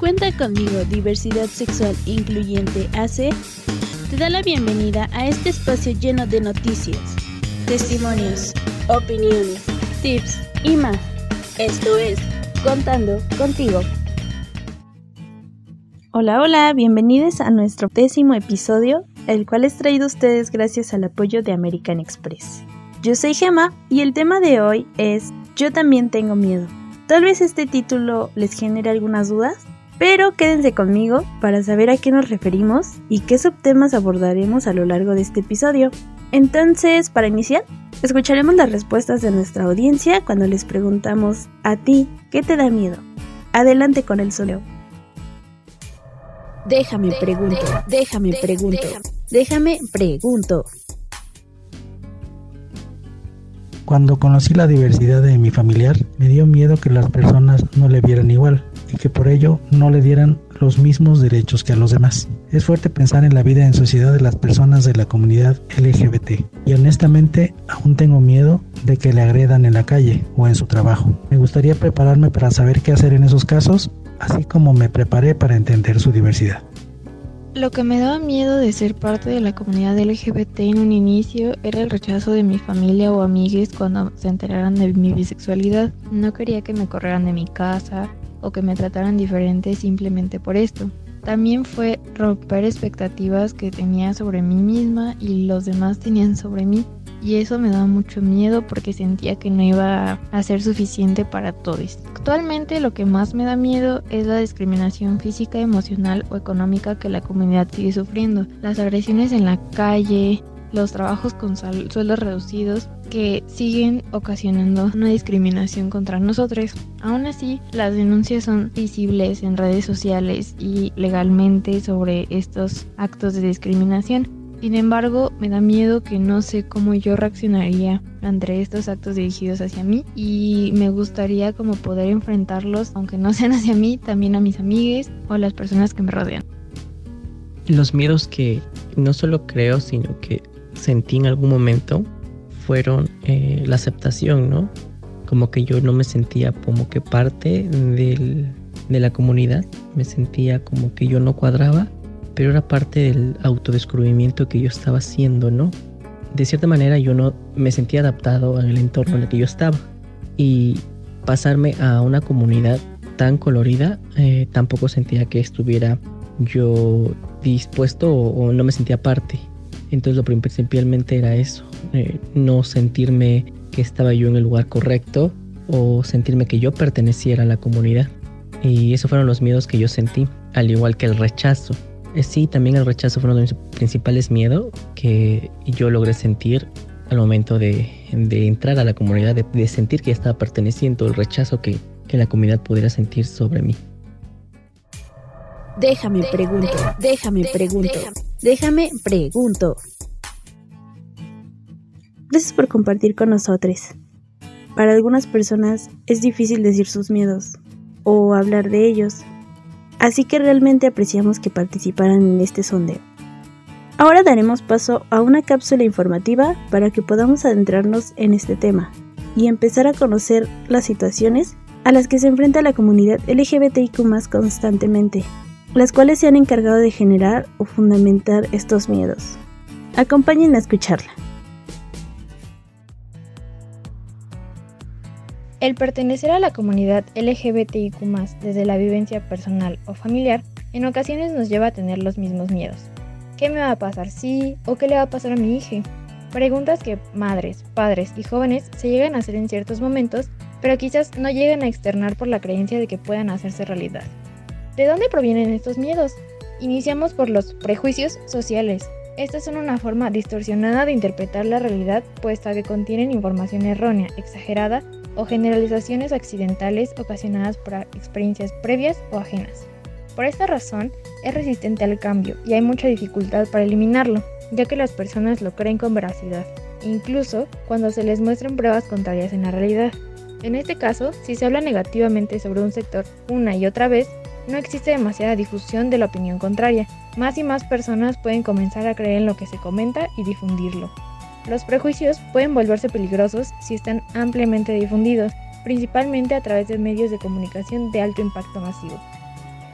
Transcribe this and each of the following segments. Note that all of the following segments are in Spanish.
Cuenta conmigo Diversidad Sexual Incluyente AC te da la bienvenida a este espacio lleno de noticias, testimonios, opiniones, tips y más. Esto es Contando contigo. Hola, hola, bienvenidos a nuestro décimo episodio, el cual es traído a ustedes gracias al apoyo de American Express. Yo soy Gemma y el tema de hoy es Yo también tengo miedo. Tal vez este título les genere algunas dudas, pero quédense conmigo para saber a qué nos referimos y qué subtemas abordaremos a lo largo de este episodio. Entonces, para iniciar, escucharemos las respuestas de nuestra audiencia cuando les preguntamos a ti, ¿qué te da miedo? Adelante con el solo. Déjame pregunto, déjame pregunto, déjame pregunto. Cuando conocí la diversidad de mi familiar, me dio miedo que las personas no le vieran igual y que por ello no le dieran los mismos derechos que a los demás. Es fuerte pensar en la vida en sociedad de las personas de la comunidad LGBT y honestamente aún tengo miedo de que le agredan en la calle o en su trabajo. Me gustaría prepararme para saber qué hacer en esos casos, así como me preparé para entender su diversidad. Lo que me daba miedo de ser parte de la comunidad LGBT en un inicio era el rechazo de mi familia o amigues cuando se enteraran de mi bisexualidad. No quería que me corrieran de mi casa o que me trataran diferente simplemente por esto. También fue romper expectativas que tenía sobre mí misma y los demás tenían sobre mí y eso me daba mucho miedo porque sentía que no iba a ser suficiente para todos. Actualmente lo que más me da miedo es la discriminación física, emocional o económica que la comunidad sigue sufriendo, las agresiones en la calle, los trabajos con sueldos reducidos que siguen ocasionando una discriminación contra nosotros. Aún así, las denuncias son visibles en redes sociales y legalmente sobre estos actos de discriminación sin embargo, me da miedo que no sé cómo yo reaccionaría ante estos actos dirigidos hacia mí y me gustaría como poder enfrentarlos, aunque no sean hacia mí, también a mis amigues o las personas que me rodean. Los miedos que no solo creo, sino que sentí en algún momento fueron eh, la aceptación, ¿no? Como que yo no me sentía como que parte del, de la comunidad, me sentía como que yo no cuadraba pero era parte del autodescubrimiento que yo estaba haciendo, ¿no? De cierta manera yo no me sentía adaptado al entorno en el que yo estaba y pasarme a una comunidad tan colorida eh, tampoco sentía que estuviera yo dispuesto o, no me sentía parte. Entonces lo principalmente era eso, eh, no sentirme que estaba yo en el lugar correcto o sentirme que yo perteneciera a la comunidad. Y esos fueron los miedos que yo sentí, al igual que el rechazo. Eh, sí, también el rechazo fue uno de mis principales miedos que yo logré sentir al momento de, entrar a la comunidad, de, sentir que estaba perteneciendo, el rechazo que, la comunidad pudiera sentir sobre mí. Déjame pregunto, déjame pregunto, déjame pregunto. Gracias por compartir con nosotros. Para algunas personas es difícil decir sus miedos o hablar de ellos, así que realmente apreciamos que participaran en este sondeo. Ahora daremos paso a una cápsula informativa para que podamos adentrarnos en este tema y empezar a conocer las situaciones a las que se enfrenta la comunidad LGBTIQ constantemente, las cuales se han encargado de generar o fundamentar estos miedos. Acompáñenme a escucharla. El pertenecer a la comunidad LGBTIQ desde la vivencia personal o familiar en ocasiones nos lleva a tener los mismos miedos. ¿Qué me va a pasar si o qué le va a pasar a mi hija? Preguntas que madres, padres y jóvenes se llegan a hacer en ciertos momentos, pero quizás no llegan a externar por la creencia de que puedan hacerse realidad. ¿De dónde provienen estos miedos? Iniciamos por los prejuicios sociales. Estas son una forma distorsionada de interpretar la realidad puesta que contienen información errónea, exagerada o generalizaciones accidentales ocasionadas por experiencias previas o ajenas. Por esta razón, es resistente al cambio y hay mucha dificultad para eliminarlo, ya que las personas lo creen con veracidad, incluso cuando se les muestran pruebas contrarias en la realidad. En este caso, si se habla negativamente sobre un sector una y otra vez, no existe demasiada difusión de la opinión contraria. Más y más personas pueden comenzar a creer en lo que se comenta y difundirlo. Los prejuicios pueden volverse peligrosos si están ampliamente difundidos, principalmente a través de medios de comunicación de alto impacto masivo.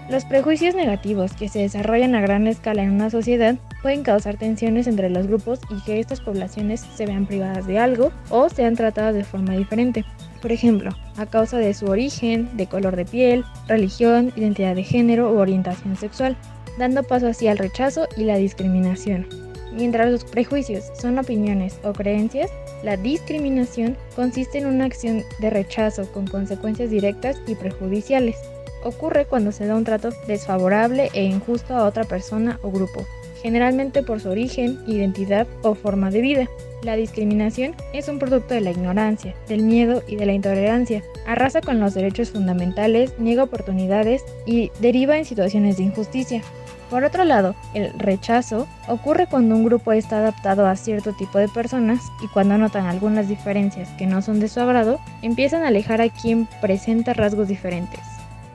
Los prejuicios negativos que se desarrollan a gran escala en una sociedad pueden causar tensiones entre los grupos y que estas poblaciones se vean privadas de algo o sean tratadas de forma diferente. Por ejemplo, a causa de su origen, de color de piel, religión, identidad de género u orientación sexual, dando paso así al rechazo y la discriminación. Mientras los prejuicios son opiniones o creencias, la discriminación consiste en una acción de rechazo con consecuencias directas y perjudiciales. Ocurre cuando se da un trato desfavorable e injusto a otra persona o grupo, generalmente por su origen, identidad o forma de vida. La discriminación es un producto de la ignorancia, del miedo y de la intolerancia. Arrasa con los derechos fundamentales, niega oportunidades y deriva en situaciones de injusticia. Por otro lado, el rechazo ocurre cuando un grupo está adaptado a cierto tipo de personas y cuando notan algunas diferencias que no son de su agrado, empiezan a alejar a quien presenta rasgos diferentes,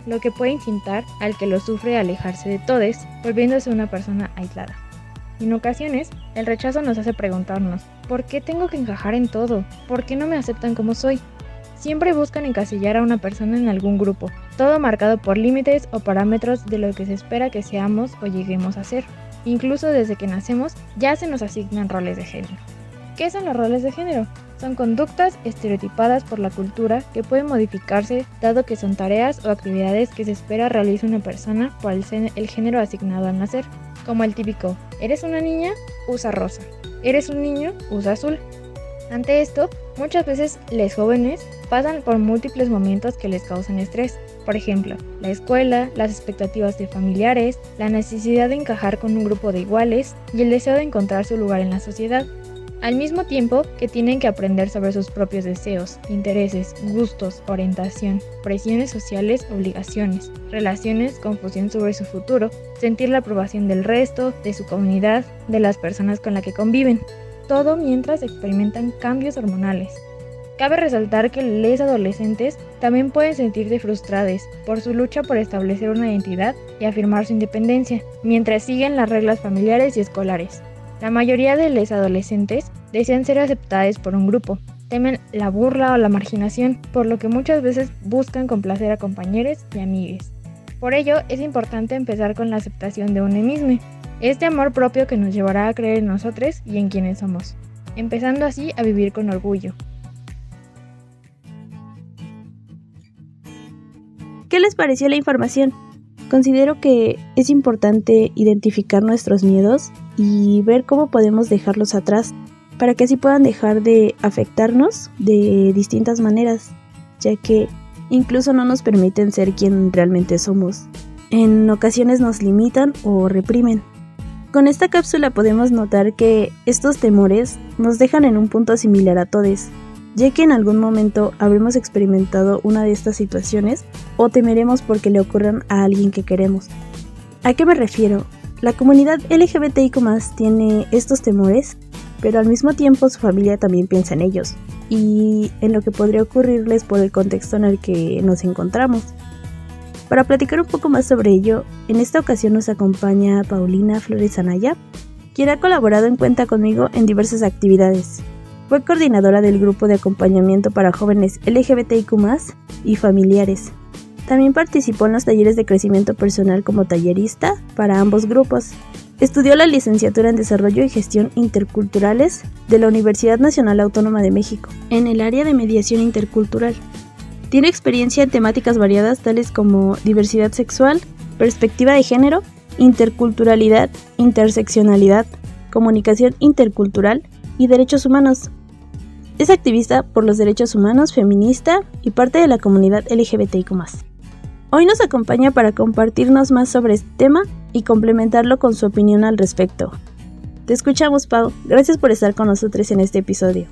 lo que puede incitar al que lo sufre a alejarse de todos, volviéndose una persona aislada. En ocasiones, el rechazo nos hace preguntarnos, ¿por qué tengo que encajar en todo? ¿Por qué no me aceptan como soy? Siempre buscan encasillar a una persona en algún grupo, todo marcado por límites o parámetros de lo que se espera que seamos o lleguemos a ser. Incluso desde que nacemos ya se nos asignan roles de género. ¿Qué son los roles de género? Son conductas estereotipadas por la cultura que pueden modificarse dado que son tareas o actividades que se espera realice una persona por el, el género asignado al nacer, como el típico, eres una niña, usa rosa, eres un niño, usa azul. Ante esto, muchas veces los jóvenes pasan por múltiples momentos que les causan estrés. Por ejemplo, la escuela, las expectativas de familiares, la necesidad de encajar con un grupo de iguales y el deseo de encontrar su lugar en la sociedad. Al mismo tiempo que tienen que aprender sobre sus propios deseos, intereses, gustos, orientación, presiones sociales, obligaciones, relaciones, confusión sobre su futuro, sentir la aprobación del resto, de su comunidad, de las personas con las que conviven. Todo mientras experimentan cambios hormonales, Cabe resaltar que los adolescentes también pueden sentirse frustrados por su lucha por establecer una identidad y afirmar su independencia, mientras siguen las reglas familiares y escolares. La mayoría de los adolescentes desean ser aceptados por un grupo, temen la burla o la marginación, por lo que muchas veces buscan complacer a compañeros y amigos. Por ello, es importante empezar con la aceptación de uno mismo, este amor propio que nos llevará a creer en nosotros y en quienes somos, empezando así a vivir con orgullo. ¿Qué les pareció la información? Considero que es importante identificar nuestros miedos y ver cómo podemos dejarlos atrás para que así puedan dejar de afectarnos de distintas maneras, ya que incluso no nos permiten ser quien realmente somos. En ocasiones nos limitan o reprimen. Con esta cápsula podemos notar que estos temores nos dejan en un punto similar a todos, ya que en algún momento habremos experimentado una de estas situaciones o temeremos porque le ocurran a alguien que queremos. ¿A qué me refiero? La comunidad LGBTIQ tiene estos temores, pero al mismo tiempo su familia también piensa en ellos y en lo que podría ocurrirles por el contexto en el que nos encontramos. Para platicar un poco más sobre ello, en esta ocasión nos acompaña Paulina Flores Anaya, quien ha colaborado en cuenta conmigo en diversas actividades, fue coordinadora del grupo de acompañamiento para jóvenes LGBTIQ y familiares. También participó en los talleres de crecimiento personal como tallerista para ambos grupos. Estudió la licenciatura en Desarrollo y Gestión Interculturales de la Universidad Nacional Autónoma de México, en el área de mediación intercultural. Tiene experiencia en temáticas variadas tales como diversidad sexual, perspectiva de género, interculturalidad, interseccionalidad, comunicación intercultural y derechos humanos. Es activista por los derechos humanos, feminista y parte de la comunidad LGBTIQ. Hoy nos acompaña para compartirnos más sobre este tema y complementarlo con su opinión al respecto. Te escuchamos, Pau. Gracias por estar con nosotros en este episodio.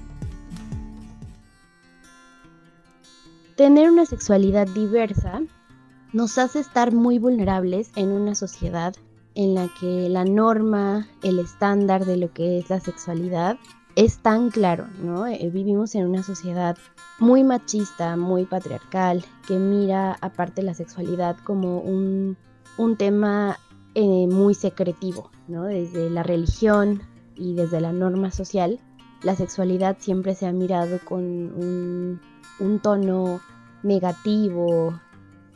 Tener una sexualidad diversa nos hace estar muy vulnerables en una sociedad en la que la norma, el estándar de lo que es la sexualidad es tan claro, ¿no? Eh, vivimos en una sociedad muy machista, muy patriarcal, que mira aparte la sexualidad como un, tema eh, muy secretivo, ¿no? Desde la religión y desde la norma social, la sexualidad siempre se ha mirado con un, un tono negativo,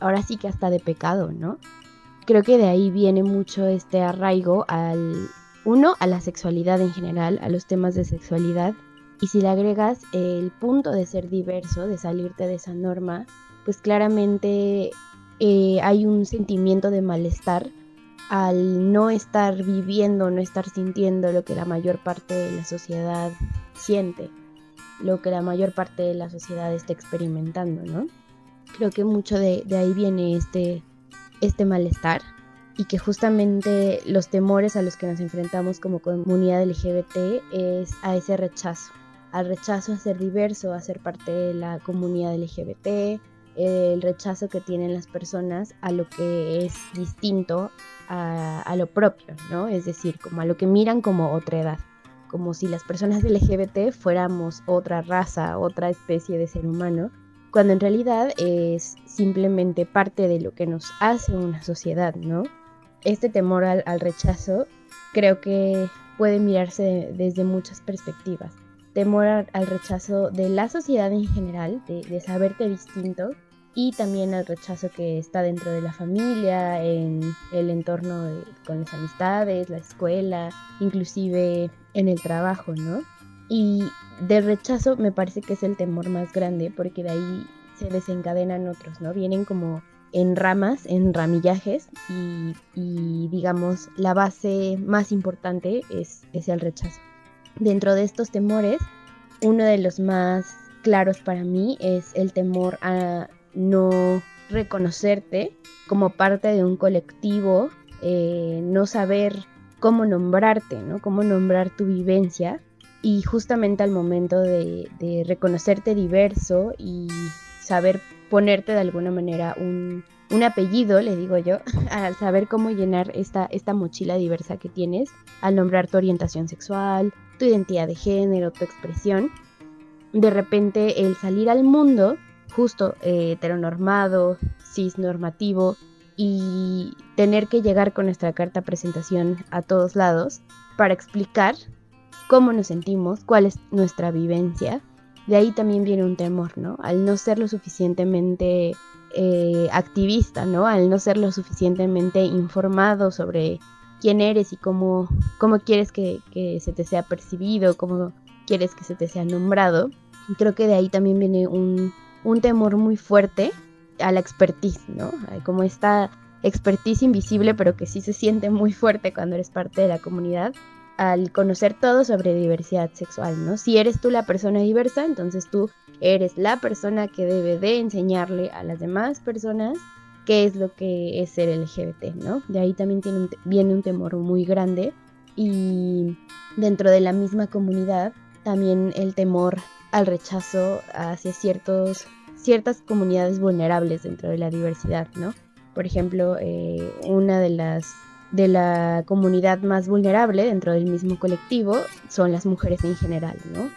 ahora sí que hasta de pecado, ¿no? creo que de ahí viene mucho este arraigo al, uno, a la sexualidad en general, a los temas de sexualidad, y si le agregas el punto de ser diverso, de salirte de esa norma, pues claramente eh, hay un sentimiento de malestar al no estar viviendo, no estar sintiendo lo que la mayor parte de la sociedad siente, lo que la mayor parte de la sociedad está experimentando, ¿no? Creo que mucho de, de ahí viene este, este malestar y que justamente los temores a los que nos enfrentamos como comunidad LGBT es a ese rechazo, al rechazo a ser diverso, a ser parte de la comunidad LGBT, el rechazo que tienen las personas a lo que es distinto a, lo propio, ¿no? Es decir, como a lo que miran como otra edad, como si las personas LGBT fuéramos otra raza, otra especie de ser humano, cuando en realidad es simplemente parte de lo que nos hace una sociedad, ¿no? Este temor al, rechazo creo que puede mirarse desde muchas perspectivas. Temor al, rechazo de la sociedad en general, de, de saberte distinto, y también al rechazo que está dentro de la familia, en el entorno con las amistades, la escuela, inclusive en el trabajo, ¿no? Y del rechazo me parece que es el temor más grande porque de ahí se desencadenan otros, ¿no? Vienen como en ramas, en ramillajes y, digamos la base más importante es, es el rechazo. Dentro de estos temores, uno de los más claros para mí es el temor a no reconocerte como parte de un colectivo, eh, no saber cómo nombrarte, ¿no? Cómo nombrar tu vivencia. Y justamente al momento de, reconocerte diverso y saber ponerte de alguna manera un, apellido, le digo yo, al saber cómo llenar esta, esta mochila diversa que tienes, al nombrar tu orientación sexual, tu identidad de género, tu expresión, de repente el salir al mundo justo eh, heteronormado, cisnormativo y tener que llegar con nuestra carta presentación a todos lados para explicar cómo nos sentimos, cuál es nuestra vivencia. De ahí también viene un temor, ¿no? Al no ser lo suficientemente eh, activista, ¿no? Al no ser lo suficientemente informado sobre quién eres y cómo, cómo quieres que, que se te sea percibido, cómo quieres que se te sea nombrado. Creo que de ahí también viene un, un temor muy fuerte a la expertise, ¿no? Como esta expertise invisible, pero que sí se siente muy fuerte cuando eres parte de la comunidad, al conocer todo sobre diversidad sexual, ¿no? Si eres tú la persona diversa, entonces tú eres la persona que debe de enseñarle a las demás personas qué es lo que es ser LGBT, ¿no? De ahí también viene un temor muy grande y dentro de la misma comunidad también el temor al rechazo hacia ciertos, ciertas comunidades vulnerables dentro de la diversidad, ¿no? Por ejemplo, eh, una de las de la comunidad más vulnerable dentro del mismo colectivo son las mujeres en general, ¿no?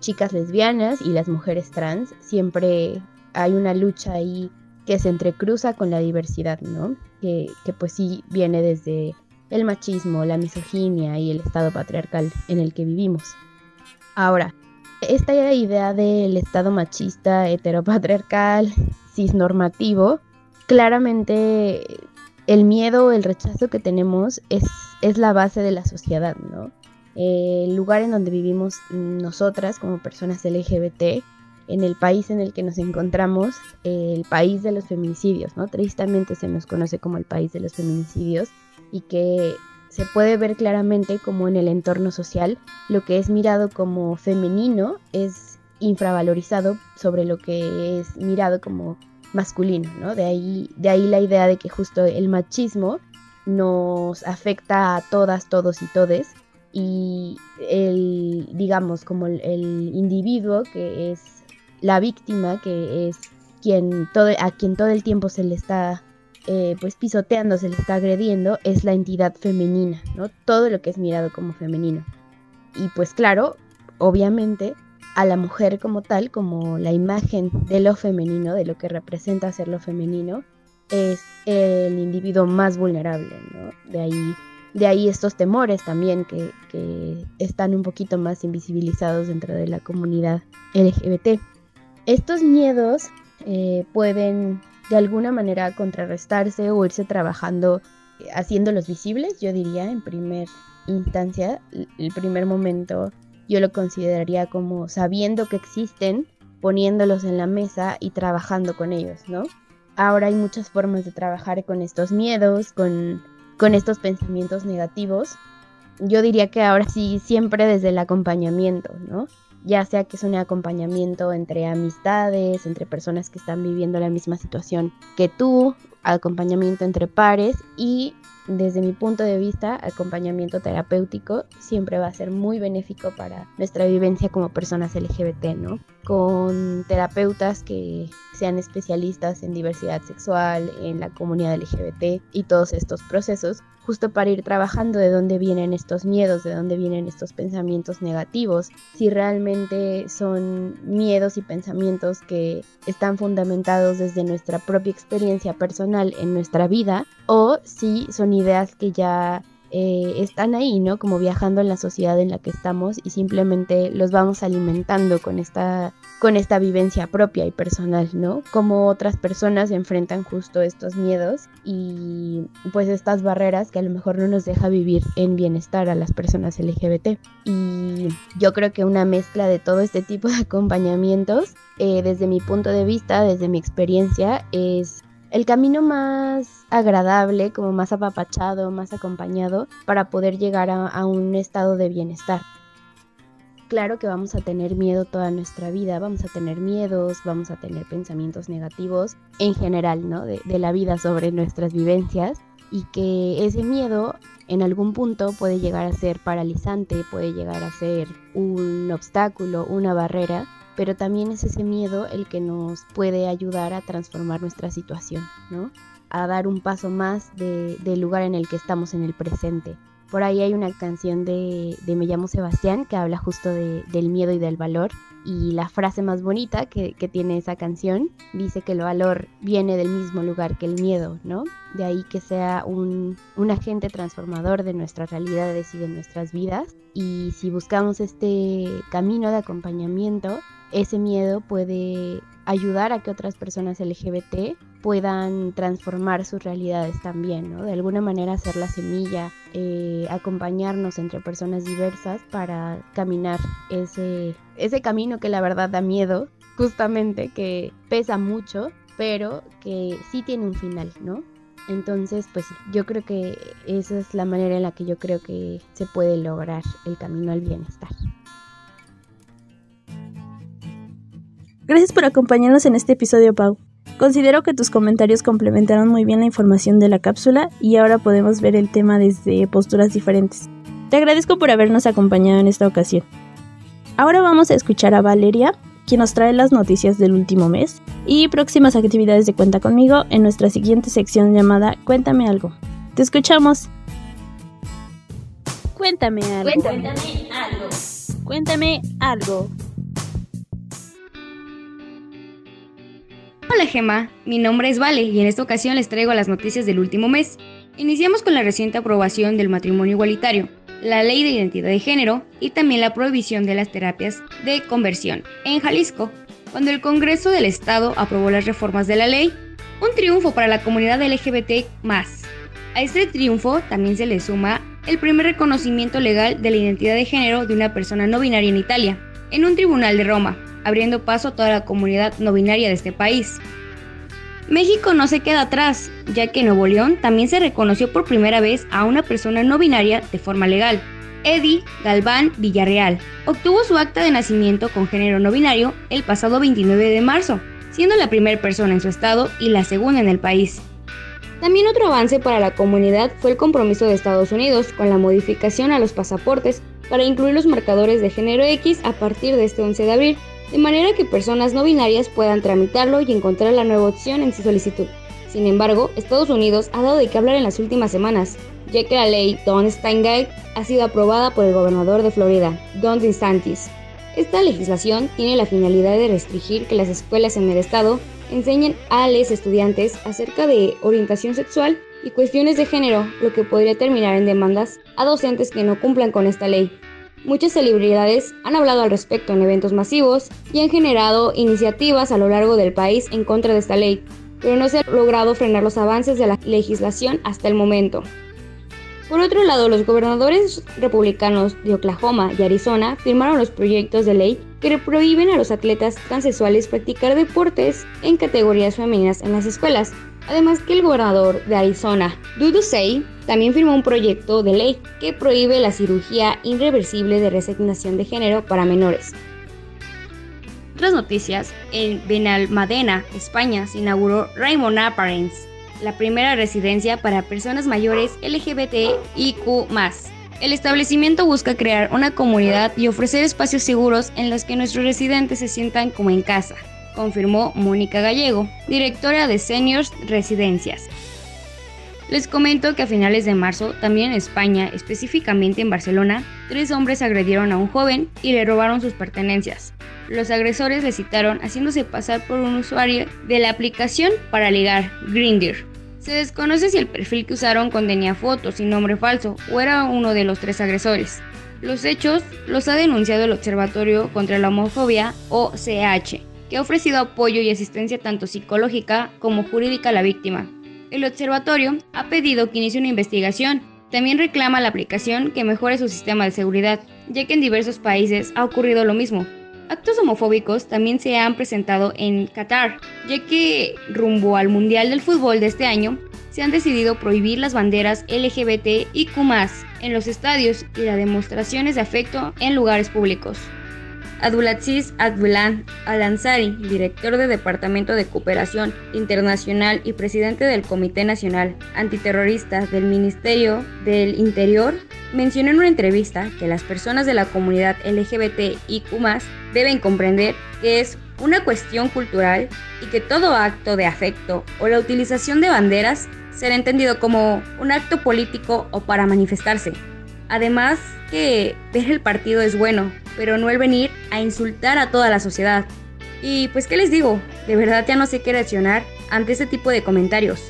Chicas lesbianas y las mujeres trans, siempre hay una lucha ahí que se entrecruza con la diversidad, ¿no? Que, que pues sí viene desde el machismo, la misoginia y el estado patriarcal en el que vivimos. Ahora, esta idea del Estado machista, heteropatriarcal, cisnormativo, claramente el miedo el rechazo que tenemos es, es la base de la sociedad, ¿no? El lugar en donde vivimos nosotras como personas LGBT, en el país en el que nos encontramos, el país de los feminicidios, ¿no? Tristemente se nos conoce como el país de los feminicidios y que se puede ver claramente como en el entorno social lo que es mirado como femenino es infravalorizado sobre lo que es mirado como masculino, ¿no? De ahí, de ahí la idea de que justo el machismo nos afecta a todas, todos y todes y el, digamos, como el, individuo que es la víctima, que es quien todo, a quien todo el tiempo se le está eh, pues pisoteando, se le está agrediendo, es la entidad femenina, ¿no? Todo lo que es mirado como femenino. Y pues claro, obviamente a la mujer como tal, como la imagen de lo femenino, de lo que representa ser lo femenino, es el individuo más vulnerable, ¿no? De ahí, de ahí estos temores también que, que están un poquito más invisibilizados dentro de la comunidad LGBT. Estos miedos eh, pueden de alguna manera contrarrestarse o irse trabajando eh, haciéndolos visibles, yo diría en primer instancia, el primer momento yo lo consideraría como sabiendo que existen, poniéndolos en la mesa y trabajando con ellos, ¿no? Ahora hay muchas formas de trabajar con estos miedos, con, con estos pensamientos negativos. Yo diría que ahora sí, siempre desde el acompañamiento, ¿no? Ya sea que es un acompañamiento entre amistades, entre personas que están viviendo la misma situación que tú, acompañamiento entre pares y desde mi punto de vista, acompañamiento terapéutico siempre va a ser muy benéfico para nuestra vivencia como personas LGBT, ¿no? Con terapeutas que sean especialistas en diversidad sexual, en la comunidad LGBT y todos estos procesos, justo para ir trabajando de dónde vienen estos miedos, de dónde vienen estos pensamientos negativos, si realmente son miedos y pensamientos que están fundamentados desde nuestra propia experiencia personal en nuestra vida o si son ideas que ya eh, están ahí, ¿no? Como viajando en la sociedad en la que estamos y simplemente los vamos alimentando con esta, con esta vivencia propia y personal, ¿no? Como otras personas enfrentan justo estos miedos y pues estas barreras que a lo mejor no nos deja vivir en bienestar a las personas LGBT. Y yo creo que una mezcla de todo este tipo de acompañamientos, eh, desde mi punto de vista, desde mi experiencia, es el camino más agradable, como más apapachado, más acompañado, para poder llegar a, un estado de bienestar. Claro que vamos a tener miedo toda nuestra vida, vamos a tener miedos, vamos a tener pensamientos negativos en general, ¿no? De, de la vida sobre nuestras vivencias y que ese miedo en algún punto puede llegar a ser paralizante, puede llegar a ser un obstáculo, una barrera pero también es ese miedo el que nos puede ayudar a transformar nuestra situación, ¿no? A dar un paso más del lugar en el que estamos en el presente. Por ahí hay una canción de, Me llamo Sebastián que habla justo del miedo y del valor. Y la frase más bonita que, tiene esa canción dice que el valor viene del mismo lugar que el miedo, ¿no? De ahí que sea un, un agente transformador de nuestras realidades y de nuestras vidas. Y si buscamos este camino de acompañamiento, ese miedo puede ayudar a que otras personas LGBT puedan transformar sus realidades también, ¿no? De alguna manera hacer la semilla, eh, acompañarnos entre personas diversas para caminar ese, ese camino que la verdad da miedo, justamente, que pesa mucho, pero que sí tiene un final, ¿no? Entonces, pues yo creo que esa es la manera en la que yo creo que se puede lograr el camino al bienestar. Gracias por acompañarnos en este episodio, Pau. Considero que tus comentarios complementaron muy bien la información de la cápsula y ahora podemos ver el tema desde posturas diferentes. Te agradezco por habernos acompañado en esta ocasión. Ahora vamos a escuchar a Valeria, quien nos trae las noticias del último mes y próximas actividades de Cuenta conmigo en nuestra siguiente sección llamada Cuéntame algo. Te escuchamos. Cuéntame algo. Cuéntame algo. Cuéntame algo. Hola Gema, mi nombre es Vale y en esta ocasión les traigo las noticias del último mes. Iniciamos con la reciente aprobación del matrimonio igualitario, la ley de identidad de género y también la prohibición de las terapias de conversión. En Jalisco, cuando el Congreso del Estado aprobó las reformas de la ley, un triunfo para la comunidad LGBT A este triunfo también se le suma el primer reconocimiento legal de la identidad de género de una persona no binaria en Italia, en un tribunal de Roma, abriendo paso a toda la comunidad no binaria de este país. México no se queda atrás, ya que Nuevo León también se reconoció por primera vez a una persona no binaria de forma legal. Eddie Galván Villarreal obtuvo su acta de nacimiento con género no binario el pasado 29 de marzo, siendo la primera persona en su estado y la segunda en el país. También otro avance para la comunidad fue el compromiso de Estados Unidos con la modificación a los pasaportes para incluir los marcadores de género X a partir de este 11 de abril, de manera que personas no binarias puedan tramitarlo y encontrar la nueva opción en su solicitud. Sin embargo, Estados Unidos ha dado de qué hablar en las últimas semanas, ya que la ley Don Steingate ha sido aprobada por el gobernador de Florida, Don DeSantis. Esta legislación tiene la finalidad de restringir que las escuelas en el estado enseñen a los estudiantes acerca de orientación sexual y cuestiones de género, lo que podría terminar en demandas a docentes que no cumplan con esta ley. Muchas celebridades han hablado al respecto en eventos masivos y han generado iniciativas a lo largo del país en contra de esta ley. pero no se ha logrado frenar los avances de la legislación hasta el momento. Por otro lado, los gobernadores republicanos de Oklahoma y Arizona firmaron los proyectos de ley que prohíben a los atletas transexuales practicar deportes en categorías femeninas en las escuelas. Además que el gobernador de Arizona, Dudu también firmó un proyecto de ley que prohíbe la cirugía irreversible de resignación de género para menores. Otras noticias, en Benalmadena, España, se inauguró Raymond Apparence, la primera residencia para personas mayores LGBTIQ. El establecimiento busca crear una comunidad y ofrecer espacios seguros en los que nuestros residentes se sientan como en casa, confirmó Mónica Gallego, directora de Seniors Residencias. Les comento que a finales de marzo, también en España, específicamente en Barcelona, tres hombres agredieron a un joven y le robaron sus pertenencias. Los agresores le citaron haciéndose pasar por un usuario de la aplicación para ligar, Grindr. Se desconoce si el perfil que usaron contenía fotos y nombre falso o era uno de los tres agresores. Los hechos los ha denunciado el Observatorio contra la Homofobia, OCH, que ha ofrecido apoyo y asistencia tanto psicológica como jurídica a la víctima. El observatorio ha pedido que inicie una investigación. También reclama la aplicación que mejore su sistema de seguridad, ya que en diversos países ha ocurrido lo mismo, Actos homofóbicos también se han presentado en Qatar, ya que rumbo al Mundial del Fútbol de este año, se han decidido prohibir las banderas LGBT y Q en los estadios y las demostraciones de afecto en lugares públicos. Abdulaziz Abdulan Al-Ansari, director del Departamento de Cooperación Internacional y presidente del Comité Nacional Antiterrorista del Ministerio del Interior, mencionó en una entrevista que las personas de la comunidad LGBTIQ deben comprender que es una cuestión cultural y que todo acto de afecto o la utilización de banderas será entendido como un acto político o para manifestarse. Además que ver el partido es bueno, pero no el venir a insultar a toda la sociedad. Y pues qué les digo, de verdad ya no sé qué reaccionar ante este tipo de comentarios.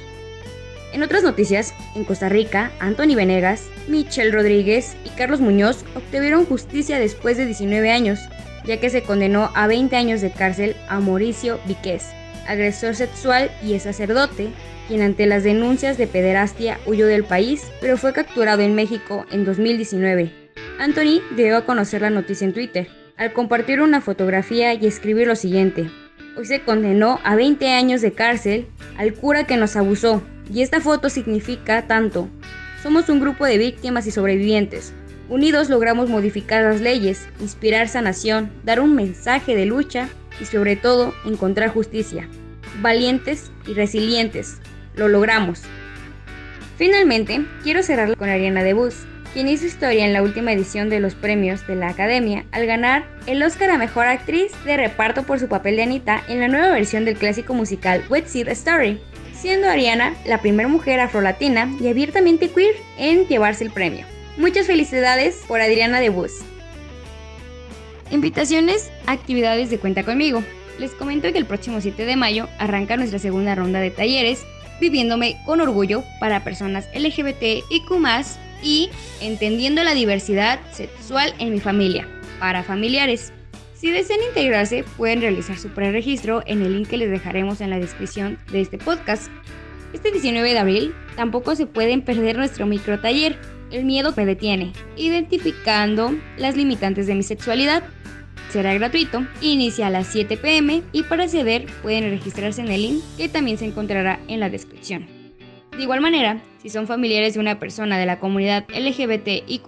En otras noticias, en Costa Rica, Anthony Venegas, Michelle Rodríguez y Carlos Muñoz obtuvieron justicia después de 19 años, ya que se condenó a 20 años de cárcel a Mauricio Víquez, agresor sexual y sacerdote, quien ante las denuncias de pederastia huyó del país, pero fue capturado en México en 2019. Anthony dio a conocer la noticia en Twitter, al compartir una fotografía y escribir lo siguiente. Hoy se condenó a 20 años de cárcel al cura que nos abusó, y esta foto significa tanto. Somos un grupo de víctimas y sobrevivientes. Unidos logramos modificar las leyes, inspirar sanación, dar un mensaje de lucha y sobre todo encontrar justicia. Valientes y resilientes. Lo logramos. Finalmente, quiero cerrar con Ariana DeBus, quien hizo historia en la última edición de los premios de la Academia al ganar el Oscar a Mejor Actriz de Reparto por su papel de Anita en la nueva versión del clásico musical Wet Seed Story, siendo Ariana la primera mujer afrolatina y abiertamente queer en llevarse el premio. Muchas felicidades por Adriana de Bus. Invitaciones actividades de Cuenta conmigo. Les comento que el próximo 7 de mayo arranca nuestra segunda ronda de talleres Viviéndome con orgullo para personas LGBT y Q y Entendiendo la diversidad sexual en mi familia para familiares. Si desean integrarse, pueden realizar su preregistro en el link que les dejaremos en la descripción de este podcast. Este 19 de abril tampoco se pueden perder nuestro micro taller, El miedo me detiene, identificando las limitantes de mi sexualidad. Será gratuito, inicia a las 7 pm y para acceder pueden registrarse en el link que también se encontrará en la descripción. De igual manera, si son familiares de una persona de la comunidad LGBTIQ,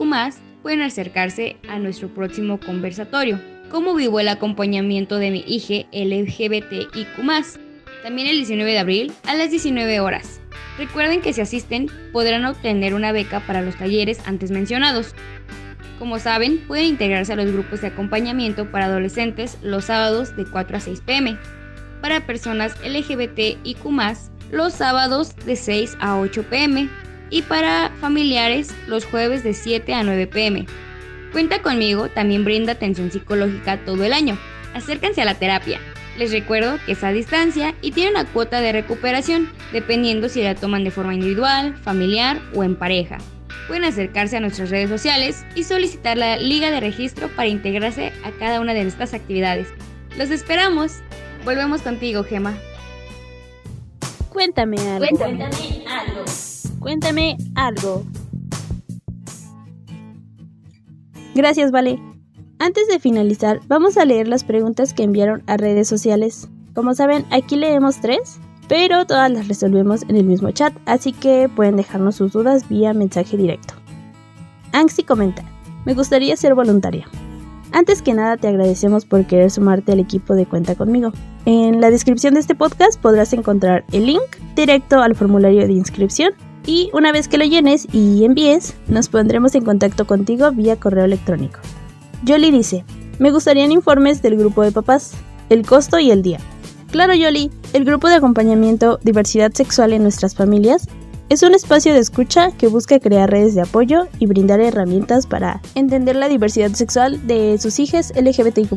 pueden acercarse a nuestro próximo conversatorio cómo vivo el acompañamiento de mi hija LGBTIQ. También el 19 de abril a las 19 horas. Recuerden que si asisten podrán obtener una beca para los talleres antes mencionados. Como saben, pueden integrarse a los grupos de acompañamiento para adolescentes los sábados de 4 a 6 pm, para personas LGBTIQ los sábados de 6 a 8 pm y para familiares los jueves de 7 a 9 pm. Cuenta conmigo también brinda atención psicológica todo el año. Acérquense a la terapia. Les recuerdo que es a distancia y tiene una cuota de recuperación, dependiendo si la toman de forma individual, familiar o en pareja. Pueden acercarse a nuestras redes sociales y solicitar la liga de registro para integrarse a cada una de estas actividades. ¡Los esperamos! Volvemos contigo, Gema. Cuéntame algo. Cuéntame algo. Cuéntame algo. Gracias, Vale. Antes de finalizar, vamos a leer las preguntas que enviaron a redes sociales. Como saben, aquí leemos tres, pero todas las resolvemos en el mismo chat, así que pueden dejarnos sus dudas vía mensaje directo. Anxi comenta, me gustaría ser voluntaria. Antes que nada te agradecemos por querer sumarte al equipo de Cuenta conmigo. En la descripción de este podcast podrás encontrar el link directo al formulario de inscripción y una vez que lo llenes y envíes, nos pondremos en contacto contigo vía correo electrónico. Yoli dice, me gustarían informes del grupo de papás, el costo y el día. Claro Yoli, el grupo de acompañamiento Diversidad Sexual en nuestras familias es un espacio de escucha que busca crear redes de apoyo y brindar herramientas para entender la diversidad sexual de sus hijas LGBTIQ.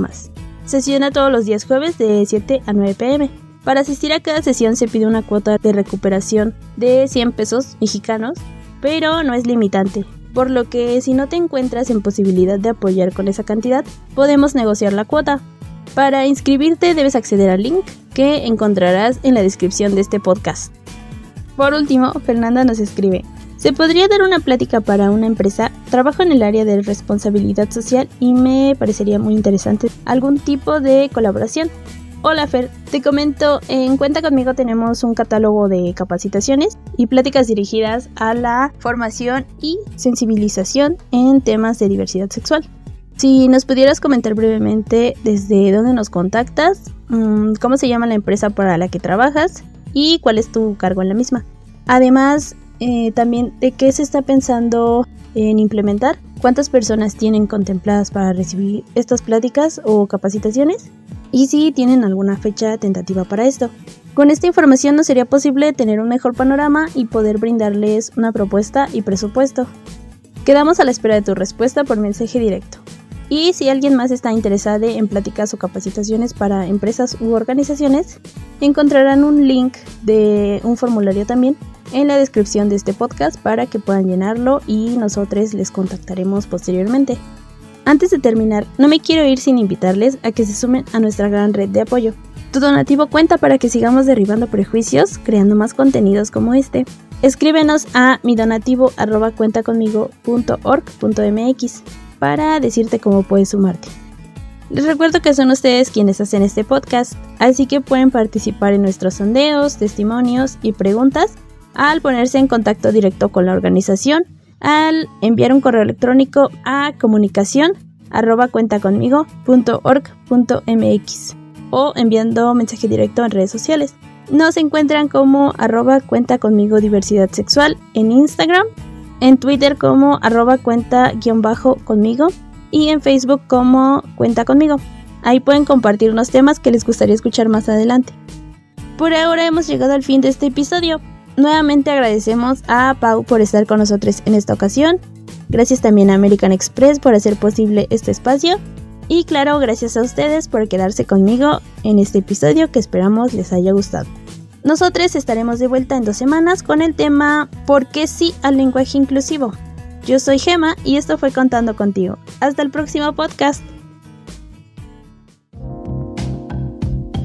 Sesiona todos los días jueves de 7 a 9 pm. Para asistir a cada sesión se pide una cuota de recuperación de 100 pesos mexicanos, pero no es limitante, por lo que si no te encuentras en posibilidad de apoyar con esa cantidad, podemos negociar la cuota. Para inscribirte debes acceder al link que encontrarás en la descripción de este podcast. Por último, Fernanda nos escribe, ¿se podría dar una plática para una empresa? Trabajo en el área de responsabilidad social y me parecería muy interesante algún tipo de colaboración. Hola Fer, te comento, en Cuenta conmigo tenemos un catálogo de capacitaciones y pláticas dirigidas a la formación y sensibilización en temas de diversidad sexual. Si nos pudieras comentar brevemente desde dónde nos contactas, mm, cómo se llama la empresa para la que trabajas y cuál es tu cargo en la misma. Además, eh, también de qué se está pensando en implementar, cuántas personas tienen contempladas para recibir estas pláticas o capacitaciones y si tienen alguna fecha tentativa para esto. Con esta información nos sería posible tener un mejor panorama y poder brindarles una propuesta y presupuesto. Quedamos a la espera de tu respuesta por mensaje directo. Y si alguien más está interesado en pláticas o capacitaciones para empresas u organizaciones, encontrarán un link de un formulario también en la descripción de este podcast para que puedan llenarlo y nosotros les contactaremos posteriormente. Antes de terminar, no me quiero ir sin invitarles a que se sumen a nuestra gran red de apoyo. Tu donativo cuenta para que sigamos derribando prejuicios, creando más contenidos como este. Escríbenos a mi donativo para decirte cómo puedes sumarte. Les recuerdo que son ustedes quienes hacen este podcast, así que pueden participar en nuestros sondeos, testimonios y preguntas al ponerse en contacto directo con la organización, al enviar un correo electrónico a comunicación o enviando mensaje directo en redes sociales. Nos encuentran como arroba cuenta conmigo diversidad sexual en Instagram en Twitter como arroba cuenta guion bajo conmigo y en Facebook como cuenta conmigo. Ahí pueden compartir unos temas que les gustaría escuchar más adelante. Por ahora hemos llegado al fin de este episodio. Nuevamente agradecemos a Pau por estar con nosotros en esta ocasión. Gracias también a American Express por hacer posible este espacio. Y claro, gracias a ustedes por quedarse conmigo en este episodio que esperamos les haya gustado. Nosotros estaremos de vuelta en dos semanas con el tema ¿Por qué sí al lenguaje inclusivo? Yo soy Gema y esto fue Contando contigo. Hasta el próximo podcast.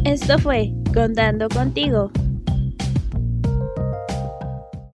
Esto fue Contando contigo.